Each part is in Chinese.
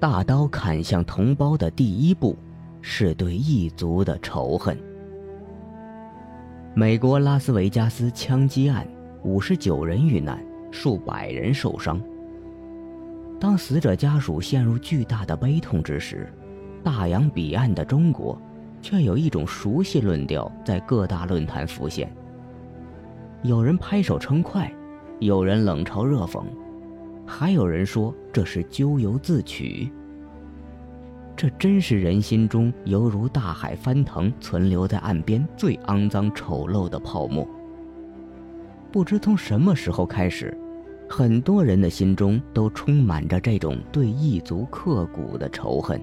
大刀砍向同胞的第一步，是对异族的仇恨。美国拉斯维加斯枪击案，五十九人遇难，数百人受伤。当死者家属陷入巨大的悲痛之时，大洋彼岸的中国，却有一种熟悉论调在各大论坛浮现。有人拍手称快，有人冷嘲热讽。还有人说这是咎由自取。这真是人心中犹如大海翻腾、存留在岸边最肮脏丑陋的泡沫。不知从什么时候开始，很多人的心中都充满着这种对异族刻骨的仇恨。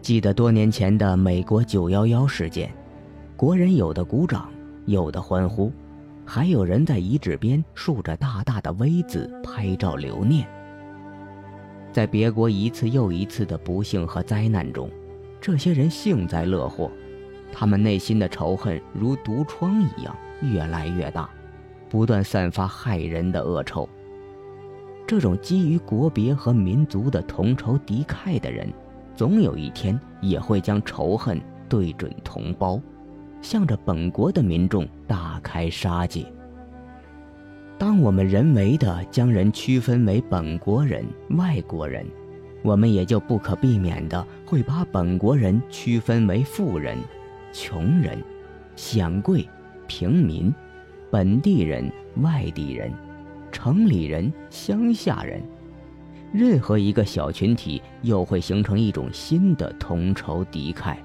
记得多年前的美国九幺幺事件，国人有的鼓掌，有的欢呼。还有人在遗址边竖着大大的 V 字拍照留念。在别国一次又一次的不幸和灾难中，这些人幸灾乐祸，他们内心的仇恨如毒疮一样越来越大，不断散发害人的恶臭。这种基于国别和民族的同仇敌忾的人，总有一天也会将仇恨对准同胞。向着本国的民众大开杀戒。当我们人为的将人区分为本国人、外国人，我们也就不可避免的会把本国人区分为富人、穷人、显贵、平民、本地人、外地人、城里人、乡下人。任何一个小群体又会形成一种新的同仇敌忾。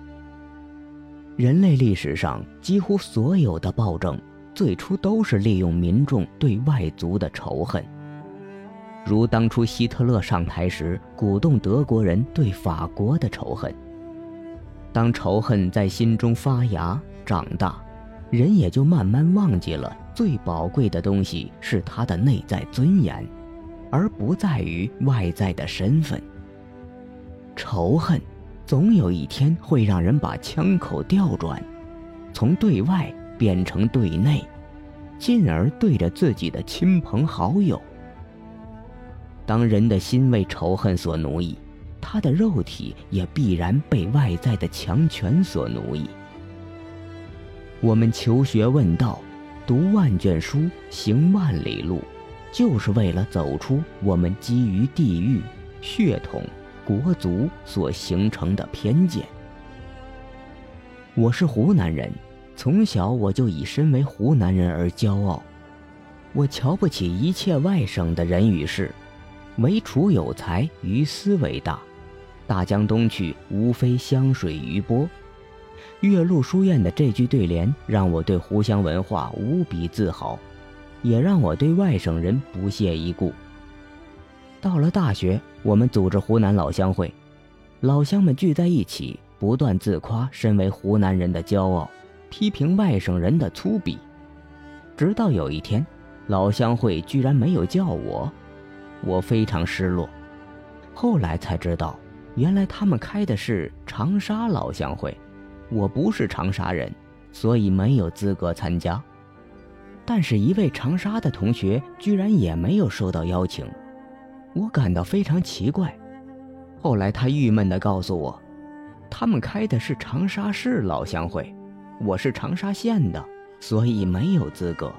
人类历史上几乎所有的暴政，最初都是利用民众对外族的仇恨。如当初希特勒上台时，鼓动德国人对法国的仇恨。当仇恨在心中发芽长大，人也就慢慢忘记了最宝贵的东西是他的内在尊严，而不在于外在的身份。仇恨。总有一天会让人把枪口调转，从对外变成对内，进而对着自己的亲朋好友。当人的心为仇恨所奴役，他的肉体也必然被外在的强权所奴役。我们求学问道，读万卷书，行万里路，就是为了走出我们基于地域、血统。国族所形成的偏见。我是湖南人，从小我就以身为湖南人而骄傲。我瞧不起一切外省的人与事，唯楚有才，于斯为大。大江东去，无非湘水余波。岳麓书院的这句对联，让我对湖湘文化无比自豪，也让我对外省人不屑一顾。到了大学，我们组织湖南老乡会，老乡们聚在一起，不断自夸身为湖南人的骄傲，批评外省人的粗鄙。直到有一天，老乡会居然没有叫我，我非常失落。后来才知道，原来他们开的是长沙老乡会，我不是长沙人，所以没有资格参加。但是，一位长沙的同学居然也没有收到邀请。我感到非常奇怪，后来他郁闷地告诉我，他们开的是长沙市老乡会，我是长沙县的，所以没有资格。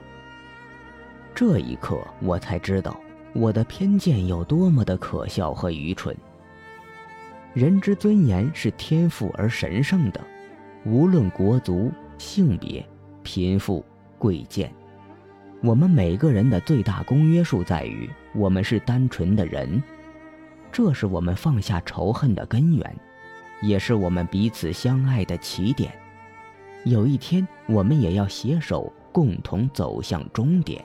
这一刻，我才知道我的偏见有多么的可笑和愚蠢。人之尊严是天赋而神圣的，无论国族、性别、贫富、贵贱。我们每个人的最大公约数在于，我们是单纯的人，这是我们放下仇恨的根源，也是我们彼此相爱的起点。有一天，我们也要携手共同走向终点。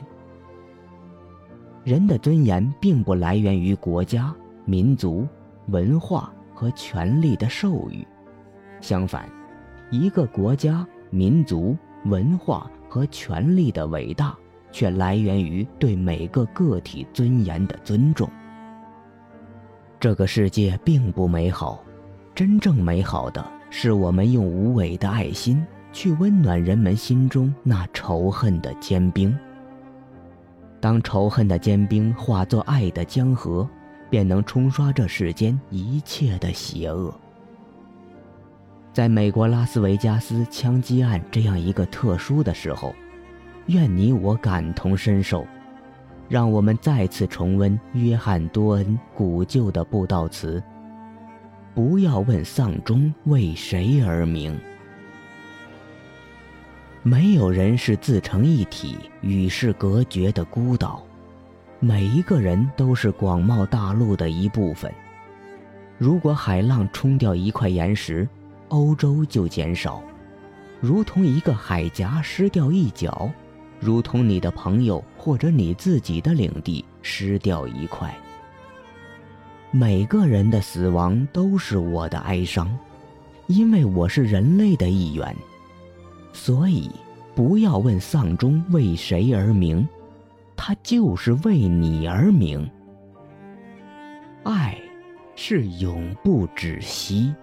人的尊严并不来源于国家、民族、文化和权力的授予，相反，一个国家、民族、文化和权力的伟大。却来源于对每个个体尊严的尊重。这个世界并不美好，真正美好的是我们用无畏的爱心去温暖人们心中那仇恨的坚冰。当仇恨的坚冰化作爱的江河，便能冲刷这世间一切的邪恶。在美国拉斯维加斯枪击案这样一个特殊的时候，愿你我感同身受，让我们再次重温约翰多恩古旧的布道词：“不要问丧钟为谁而鸣。”没有人是自成一体、与世隔绝的孤岛，每一个人都是广袤大陆的一部分。如果海浪冲掉一块岩石，欧洲就减少，如同一个海峡失掉一角，如同你的朋友或者你自己的领地失掉一块。每个人的死亡都是我的哀伤，因为我是人类的一员。所以，不要问丧钟为谁而鸣，它就是为你而鸣。爱，是永不止息。